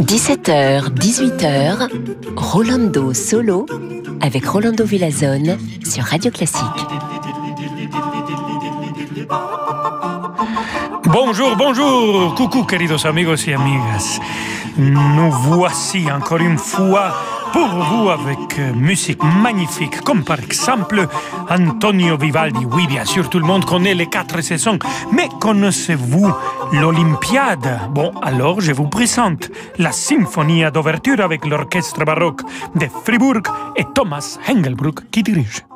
17h, 18h, Rolando Solo avec Rolando Villazone sur Radio Classique. Bonjour, bonjour, coucou queridos amigos y amigas. Nous voici encore une fois pour vous avec euh, musique magnifique, comme par exemple Antonio Vivaldi. Oui, bien sûr, tout le monde connaît les quatre saisons, mais connaissez-vous l'Olympiade? Bon, alors je vous présente la symphonie d'ouverture avec l'orchestre baroque de Fribourg et Thomas Hengelbruck qui dirige.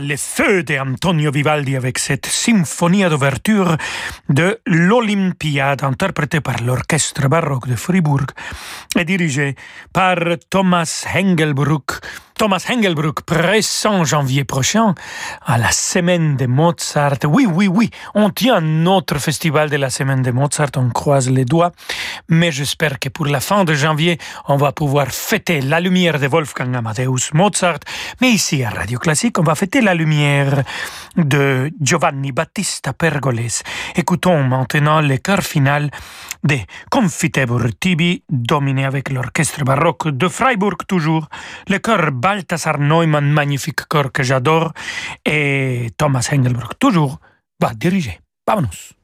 Les feux d'Antonio Vivaldi avec cette symphonie d'ouverture de l'Olympiade interprétée par l'orchestre baroque de Fribourg et dirigée par Thomas Hengelbruck Thomas Hengelbruck, pressant janvier prochain à la semaine de Mozart. Oui, oui, oui, on tient notre festival de la semaine de Mozart, on croise les doigts, mais j'espère que pour la fin de janvier, on va pouvoir fêter la lumière de Wolfgang Amadeus Mozart, mais ici à Radio Classique, on va fêter la lumière de Giovanni Battista Pergolese. Écoutons maintenant le chœur final de Confitebur Tibi, dominé avec l'orchestre baroque de Freiburg toujours, le chœur Balthasar Neumann, magnifique corps que j'adore, et Thomas Engelbrock, toujours, va diriger. Vámonos.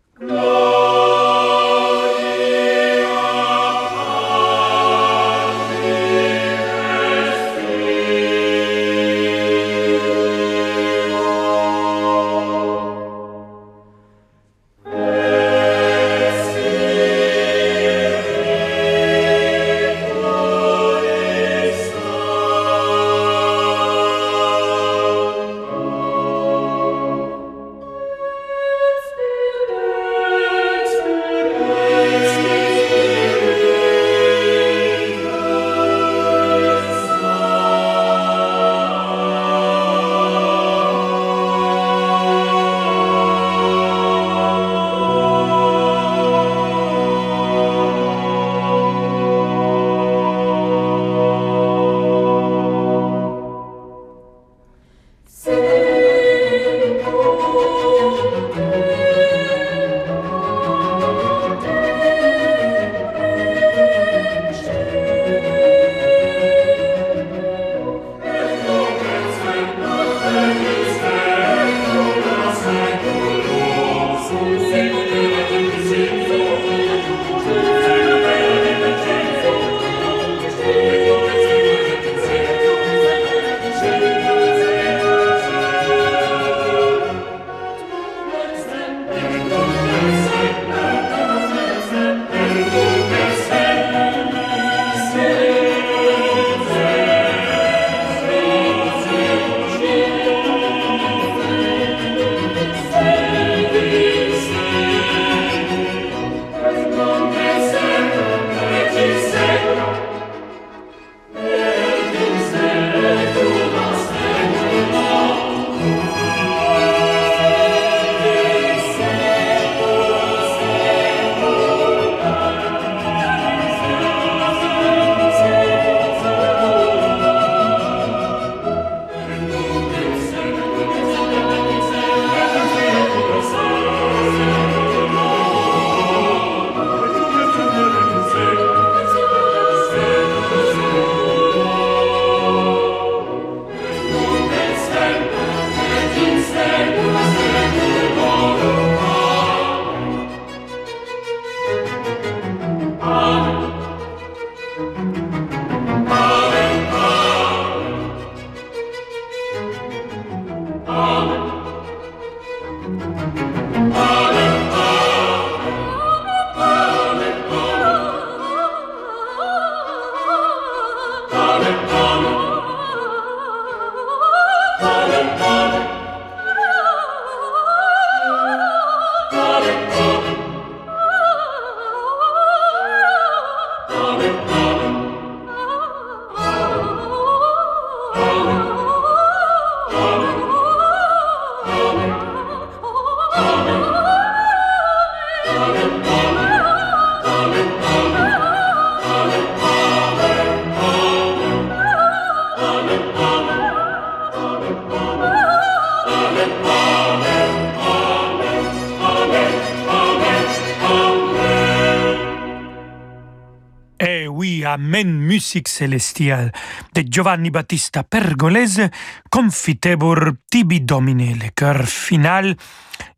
Musique de Giovanni Battista Pergolese, Confitebur tibi domine, le chœur final.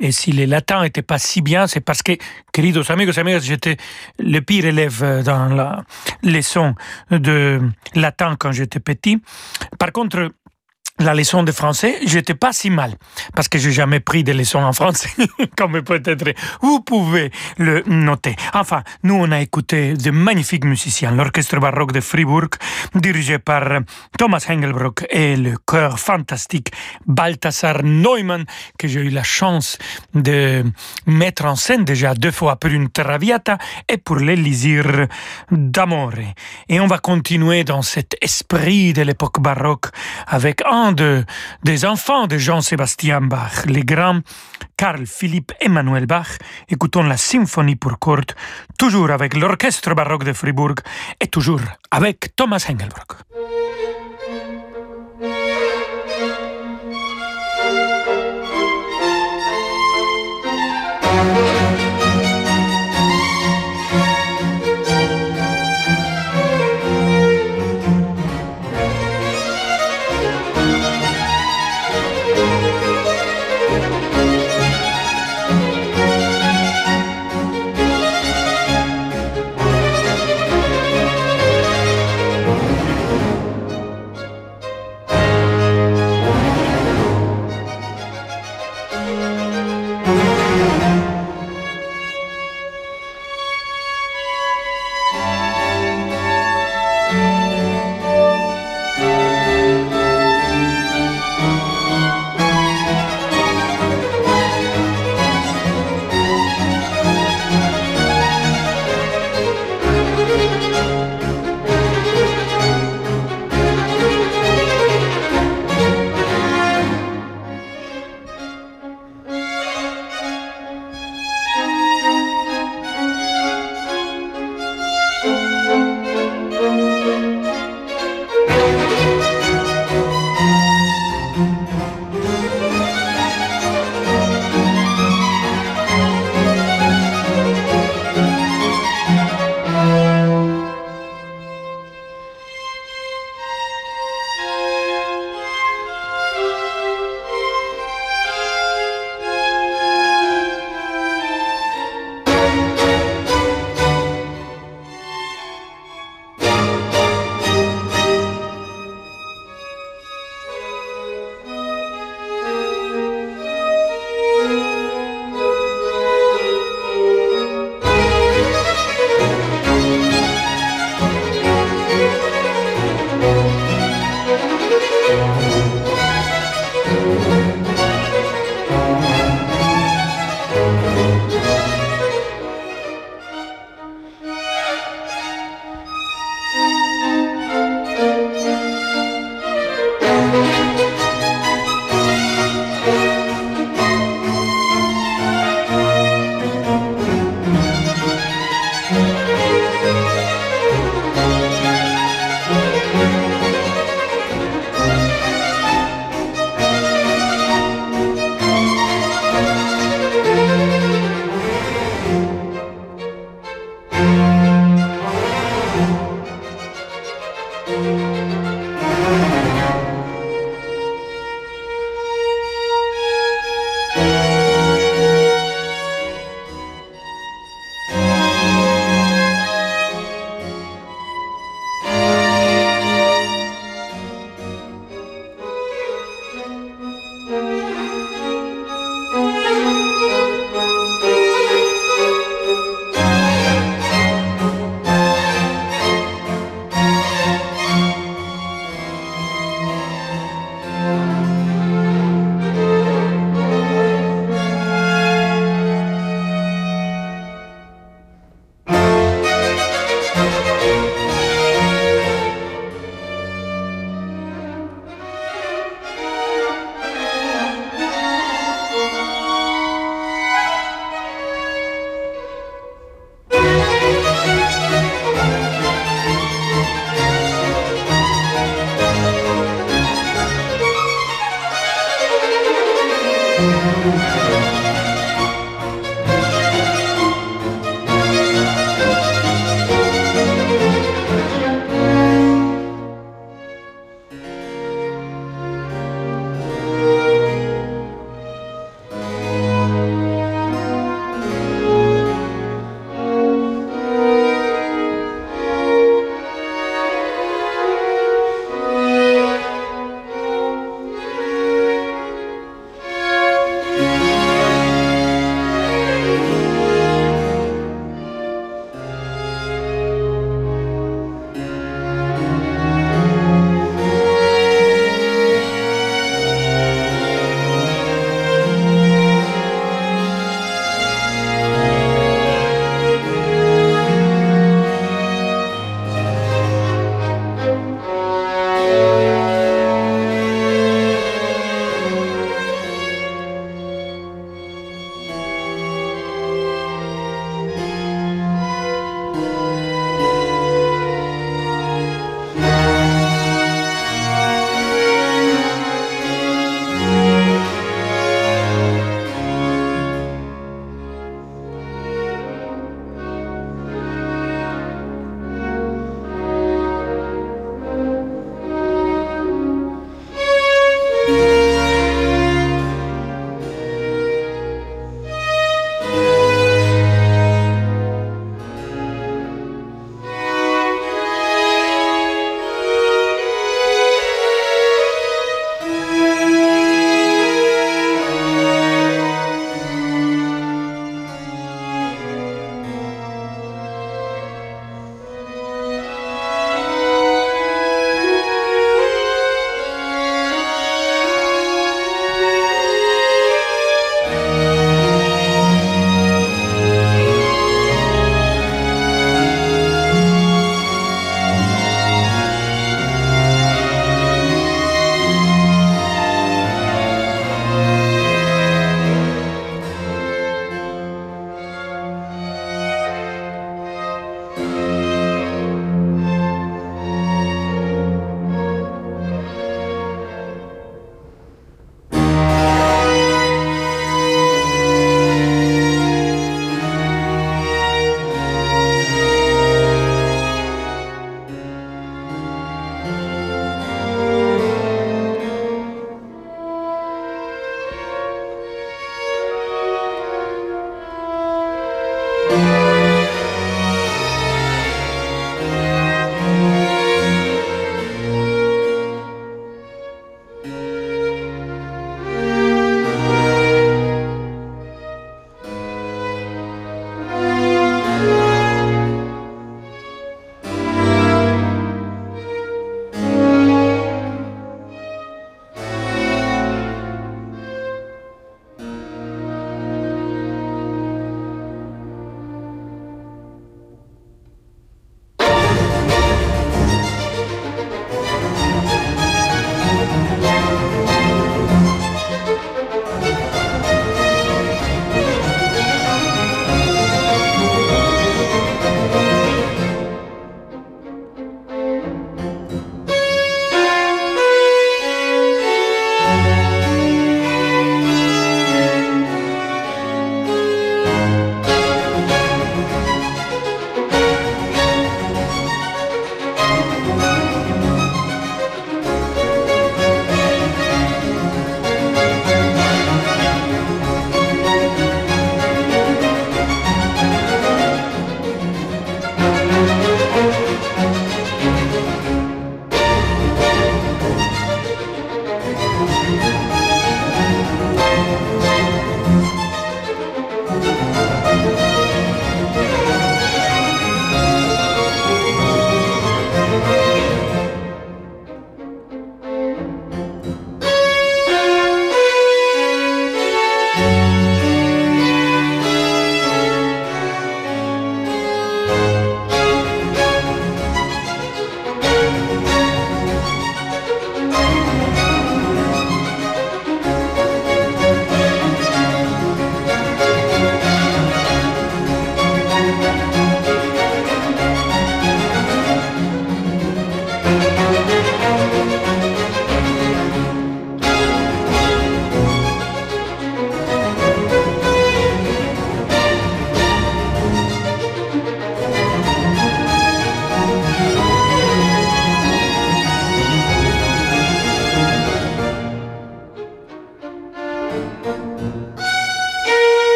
Et si le latin n'était pas si bien, c'est parce que, queridos amigos, amigas, j'étais le pire élève dans la leçon de latin quand j'étais petit. Par contre, la leçon de français, j'étais pas si mal parce que j'ai jamais pris de leçons en français, comme peut-être vous pouvez le noter. Enfin, nous on a écouté de magnifiques musiciens, l'orchestre baroque de Fribourg, dirigé par Thomas Engelbrock et le chœur fantastique Balthasar Neumann, que j'ai eu la chance de mettre en scène déjà deux fois pour une Traviata et pour l'Élysir d'Amore. Et on va continuer dans cet esprit de l'époque baroque avec un de, des enfants de Jean-Sébastien Bach, les grands Carl Philippe Emmanuel Bach. Écoutons la symphonie pour cordes, toujours avec l'orchestre baroque de Fribourg et toujours avec Thomas Engelbrock.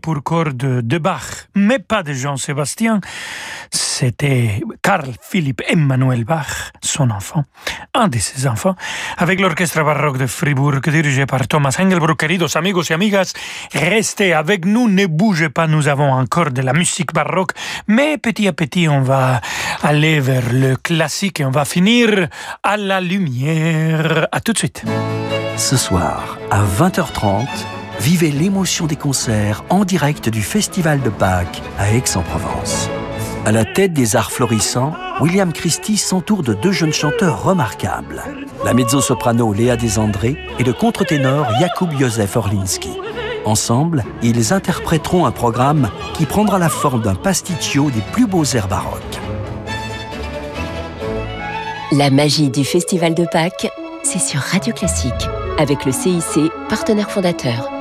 Pour cordes de Bach, mais pas de Jean-Sébastien. C'était Carl Philipp Emmanuel Bach, son enfant, un de ses enfants, avec l'orchestre baroque de Fribourg dirigé par Thomas Engelbruck. Queridos amigos et amigas, restez avec nous, ne bougez pas, nous avons encore de la musique baroque, mais petit à petit on va aller vers le classique et on va finir à la lumière. À tout de suite. Ce soir, à 20h30, vivez l'émotion des concerts en direct du Festival de Pâques à Aix-en-Provence. À la tête des arts florissants, William Christie s'entoure de deux jeunes chanteurs remarquables, la mezzo-soprano Léa Desandré et le contre-ténor Jakub Józef Orlinski. Ensemble, ils interpréteront un programme qui prendra la forme d'un pasticcio des plus beaux airs baroques. La magie du Festival de Pâques, c'est sur Radio Classique, avec le CIC, partenaire fondateur.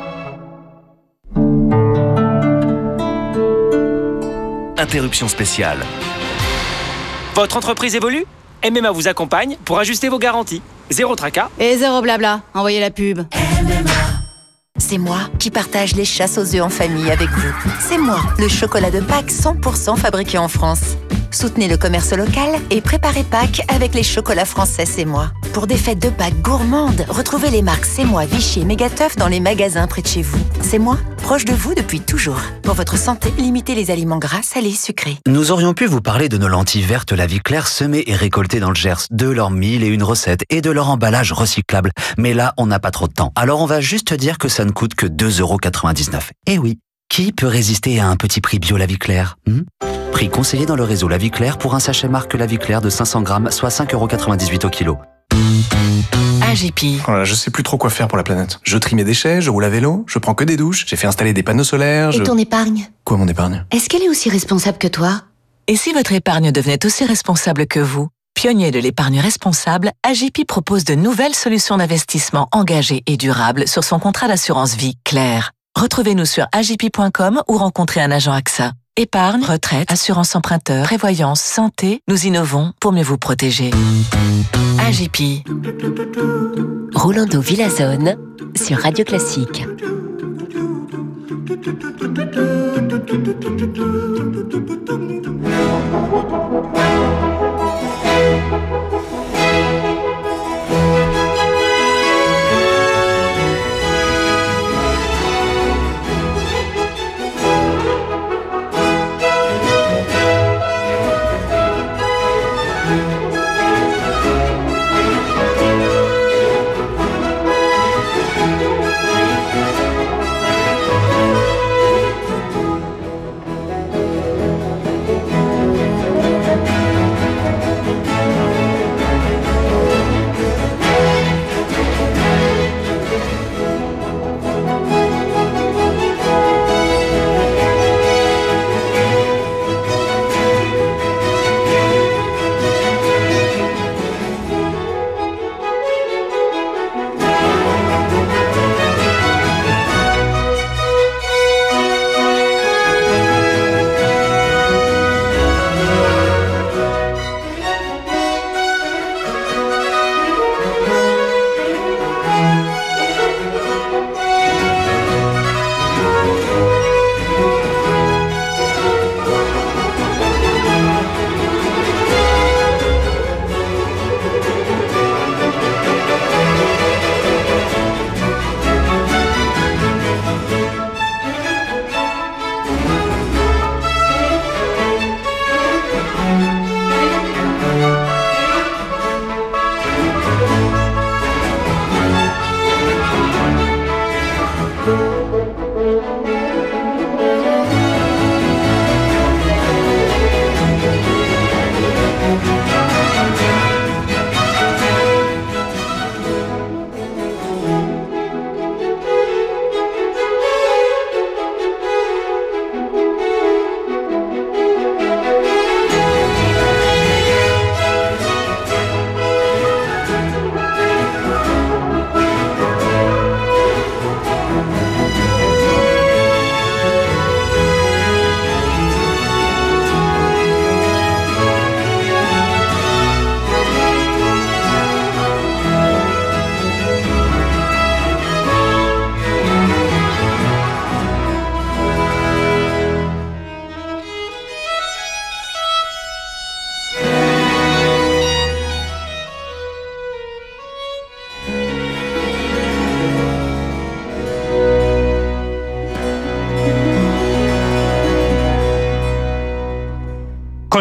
Interruption spéciale. Votre entreprise évolue? MMA vous accompagne pour ajuster vos garanties. Zéro tracas. Et zéro blabla. Envoyez la pub. C'est moi qui partage les chasses aux œufs en famille avec vous. C'est moi, le chocolat de Pâques 100% fabriqué en France. Soutenez le commerce local et préparez Pâques avec les chocolats français C'est moi. Pour des fêtes de Pâques gourmandes, retrouvez les marques C'est moi, Vichy et Mégateuf dans les magasins près de chez vous. C'est moi, proche de vous depuis toujours. Pour votre santé, limitez les aliments gras, salés, sucrés. Nous aurions pu vous parler de nos lentilles vertes La Vie Claire semées et récoltées dans le Gers, de leurs mille et une recettes et de leur emballage recyclable. Mais là, on n'a pas trop de temps. Alors on va juste dire que ça ne coûte que 2,99€. Eh oui, qui peut résister à un petit prix bio La Vie Claire hmm? Prix conseillé dans le réseau La Vie Claire pour un sachet marque La Vie Claire de 500 grammes, soit 5,98€ au kilo. AGP. Voilà, je sais plus trop quoi faire pour la planète. Je trie mes déchets, je roule à vélo, je prends que des douches, j'ai fait installer des panneaux solaires, Et ton épargne? Quoi mon épargne? Est-ce qu'elle est aussi responsable que toi? Et si votre épargne devenait aussi responsable que vous? Pionnier de l'épargne responsable, AGP propose de nouvelles solutions d'investissement engagées et durables sur son contrat d'assurance vie clair. Retrouvez-nous sur agp.com ou rencontrez un agent AXA. Épargne, retraite, assurance emprunteur, prévoyance, santé, nous innovons pour mieux vous protéger. AGP. Rolando Villazone sur Radio Classique.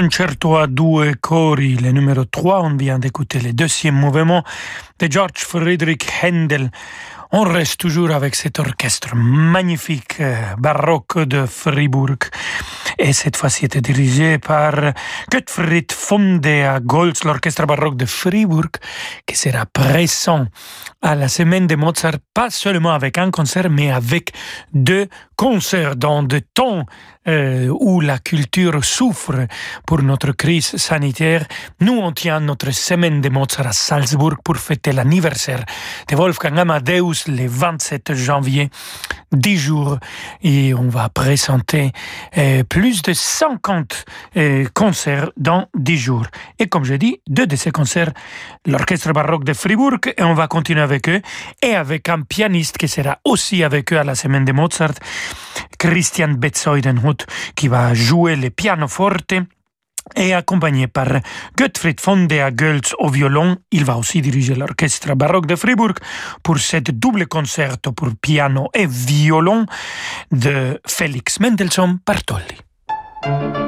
Concerto à deux cori, le numéro 3. On vient d'écouter le deuxième mouvement de George Friedrich Händel. On reste toujours avec cet orchestre magnifique euh, baroque de Fribourg. Et cette fois-ci était dirigé par Gottfried von der Goltz, l'orchestre baroque de Fribourg, qui sera présent à la semaine de Mozart, pas seulement avec un concert, mais avec deux concerts dans des temps euh, où la culture souffre pour notre crise sanitaire. Nous, on tient notre semaine de Mozart à Salzbourg pour fêter l'anniversaire de Wolfgang Amadeus le 27 janvier, 10 jours, et on va présenter euh, plus de 50 euh, concerts dans 10 jours. Et comme je dis, deux de ces concerts, l'orchestre baroque de Fribourg, et on va continuer avec eux, et avec un pianiste qui sera aussi avec eux à la semaine de Mozart, Christian Betzoidenhut, qui va jouer le pianoforte et accompagné par Gottfried von der Goltz au violon. Il va aussi diriger l'orchestre baroque de Fribourg pour cette double concerto pour piano et violon de Félix Mendelssohn Bartholdy.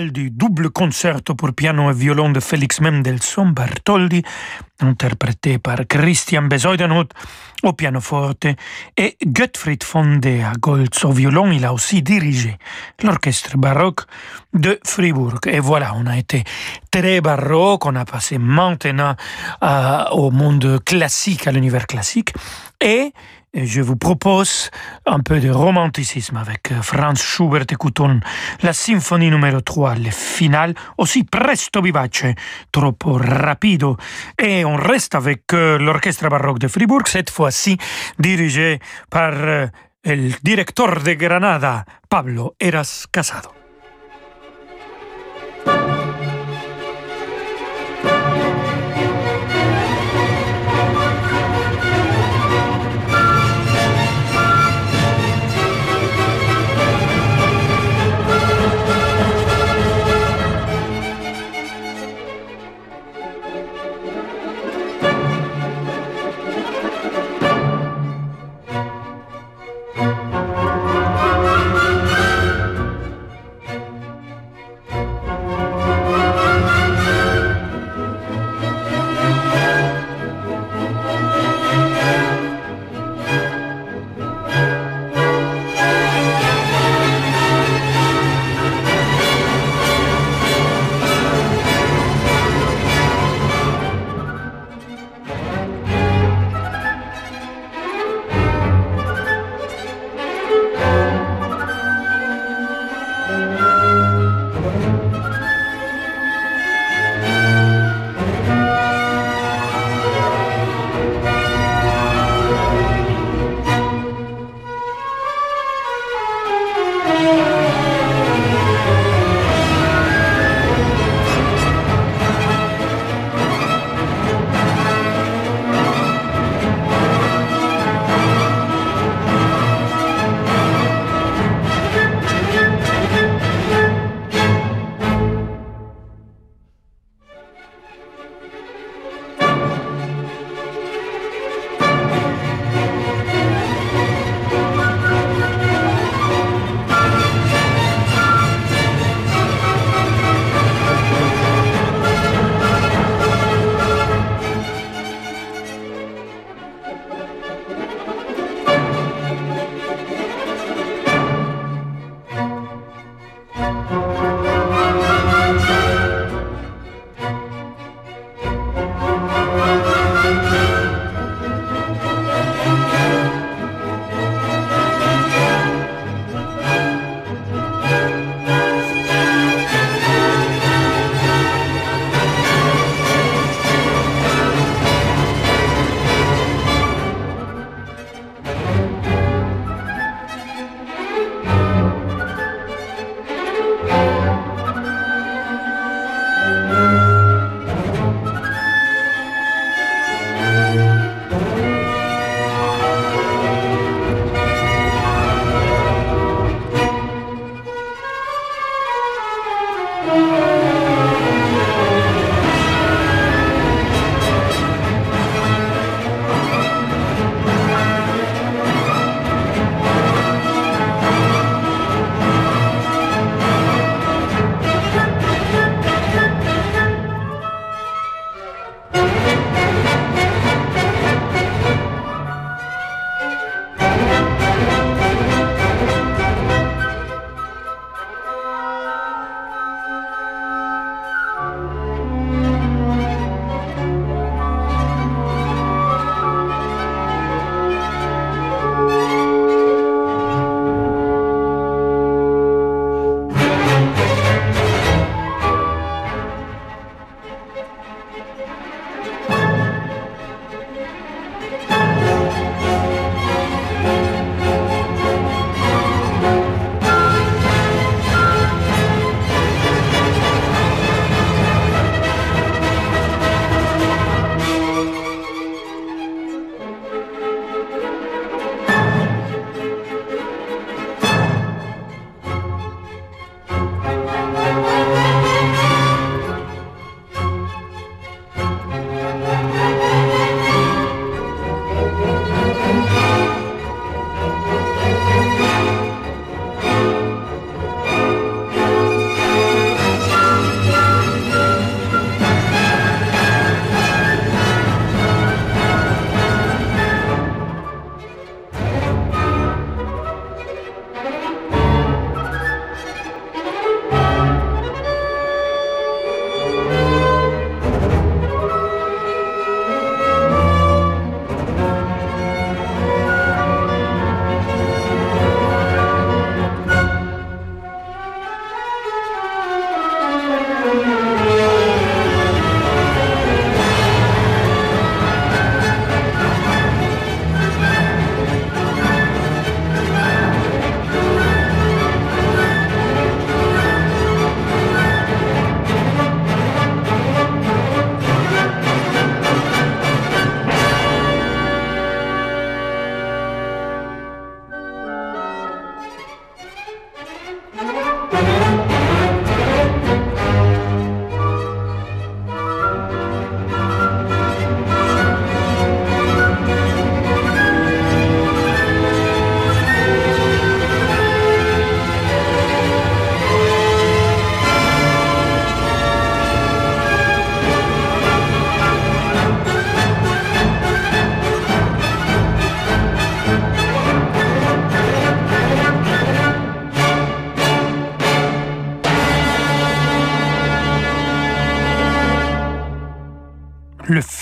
Du double concerto pour piano et violon de Félix Mendelssohn Bartholdi, interprété par Christian Bezuidenhout au pianoforte et Gottfried von der Goltz au violon. Il a aussi dirigé l'orchestre baroque de Fribourg. Et voilà, on a été très baroque, on a passé maintenant euh, au monde classique, à l'univers classique. Et je vous propose un peu de romanticisme avec euh, Franz Schubert. Écoutons la symphonie numéro 3, le final, aussi presto vivace, troppo rapido. Et on reste avec euh, l'orchestre baroque de Fribourg, cette fois-ci dirigé par euh, le directeur de Granada, Pablo Eras Casado.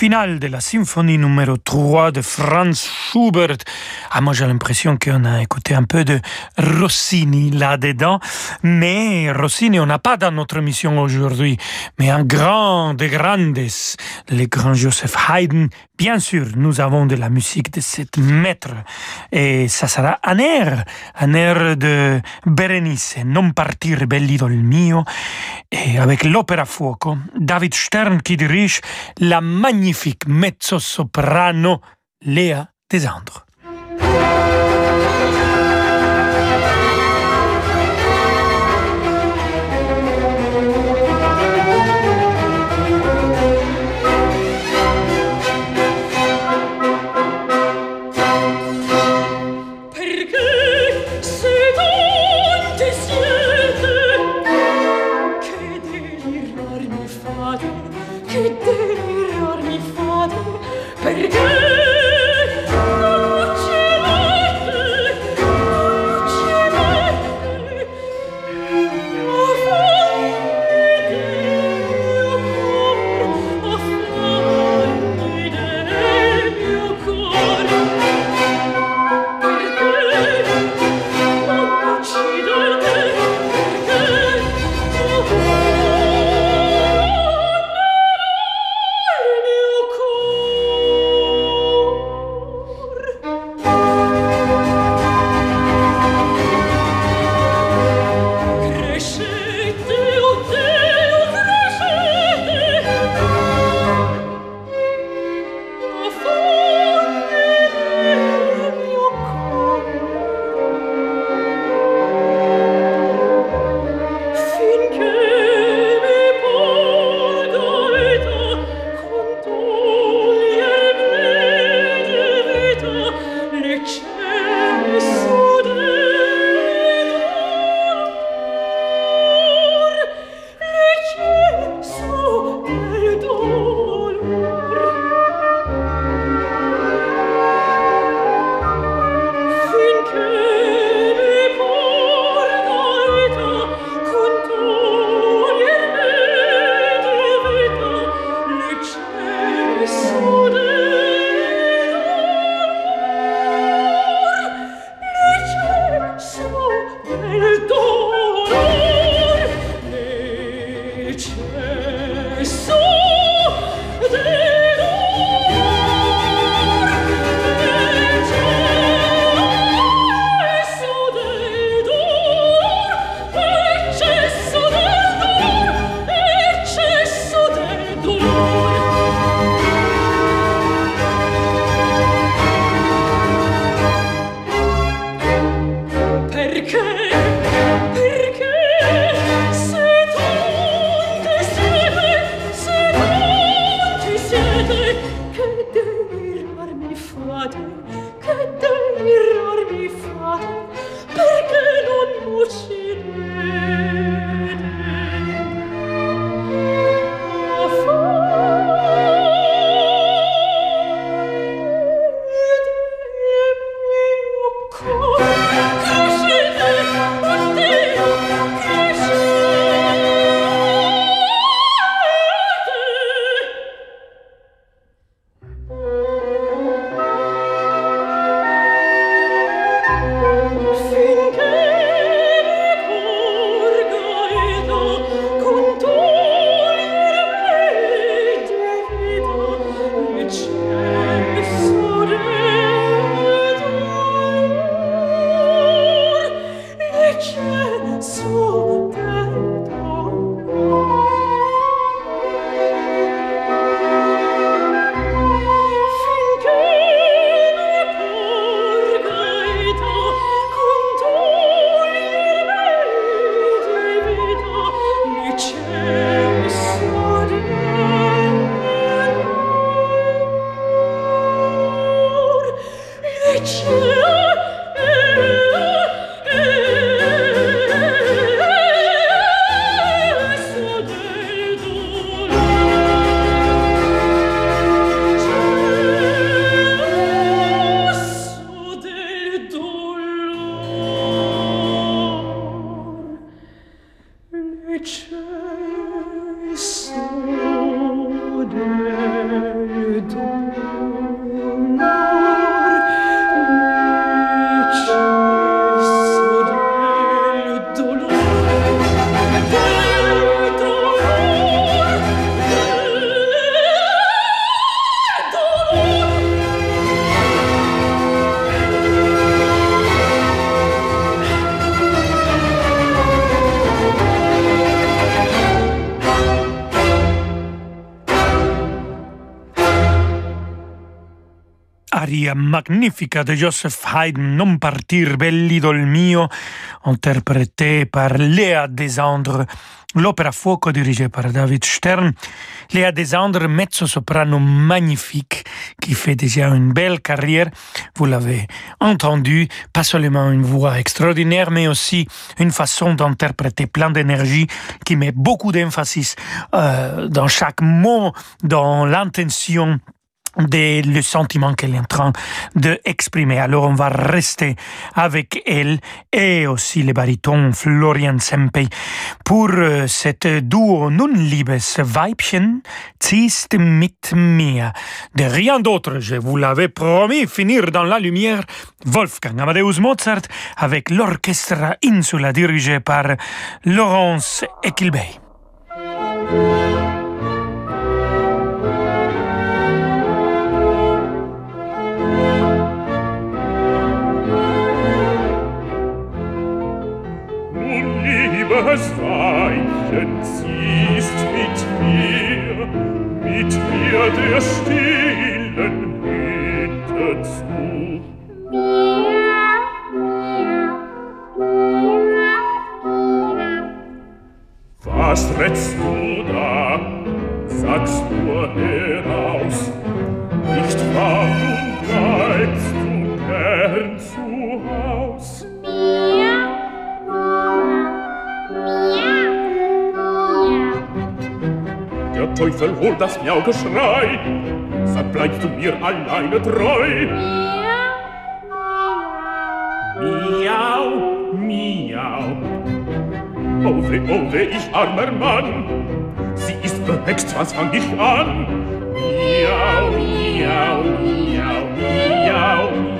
Le final de la symphonie numéro 3 de Franz Schubert. Ah, moi j'ai l'impression qu'on a écouté un peu de Rossini là-dedans, mais Rossini on n'a pas dans notre émission aujourd'hui, mais un grand de grandes, le grand Joseph Haydn. Bien sûr, nous avons de la musique de cet maître, et ça sera un air, un air de Berenice, Non partir bell'idol mio, et avec l'opéra fuoco, David Stern qui dirige la magnifique mezzo-soprano Léa Desandres. Yeah. Magnifica de Joseph Haydn, Non partir belli dol mio, interprété par Léa Desandre, l'opéra Fuoco dirigé par David Stern. Léa Desandre, mezzo-soprano magnifique, qui fait déjà une belle carrière. Vous l'avez entendu, pas seulement une voix extraordinaire, mais aussi une façon d'interpréter plein d'énergie qui met beaucoup d'emphasis euh, dans chaque mot, dans l'intention des, le sentiment qu'elle est en train d'exprimer. Alors on va rester avec elle et aussi le baryton Florian Sempey pour euh, cette duo Nun liebes Weibchen ziehst mit mir. De rien d'autre, je vous l'avais promis, finir dans la lumière Wolfgang Amadeus Mozart avec l'orchestre Insula dirigé par Laurence Equilbey. Liebes Weibchen, ziehst mit mir, mit mir der stillen Hütte zu. Was rätst du da? Sag's nur heraus. Nicht wahr, du Der Teufel holt das Miau-Geschrei. Sag, bleibst du mir alleine treu? Miau, miau. Oh weh, oh weh, ich armer Mann. Sie ist behext, was fang ich an? Miau, miau, miau, miau, miau.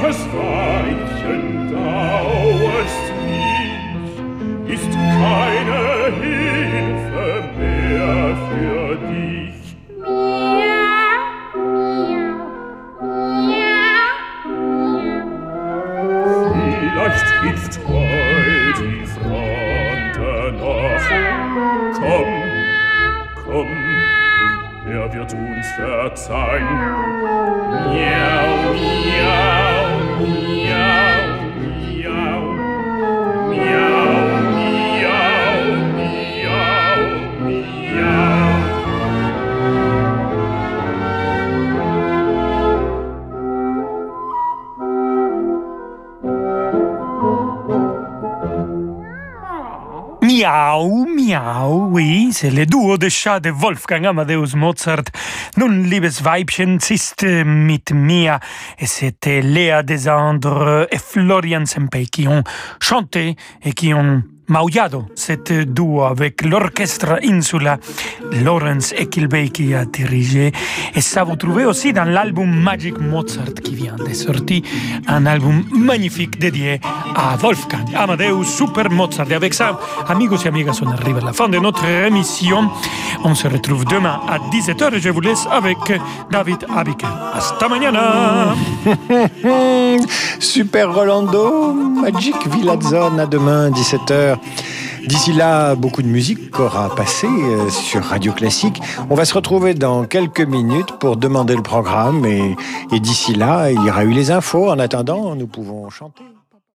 das Weibchen dauert nicht, ist kein c'est le duo de chats de Wolfgang Amadeus Mozart. Nun, liebes Weibchen, ziehst mit mir. Et c'était Léa Desandre et Florian Sempey qui ont chanté et qui ont maullado cette duo avec l'orchestre Insula, Lawrence Equilbey qui a dirigé. Et ça vous trouvez aussi dans l'album Magic Mozart qui vient de sortir, un album magnifique dédié à Wolfgang Amadeus Super Mozart. Et avec ça, amigos et amigas, on arrive à la fin de notre émission. On se retrouve demain à 17h et je vous laisse avec David Abiker. Hasta mañana! Super Rolando, Magic Villazone à demain 17h. D'ici là, beaucoup de musique aura passé euh, sur Radio Classique. On va se retrouver dans quelques minutes pour demander le programme et, et d'ici là, il y aura eu les infos. En attendant, nous pouvons chanter.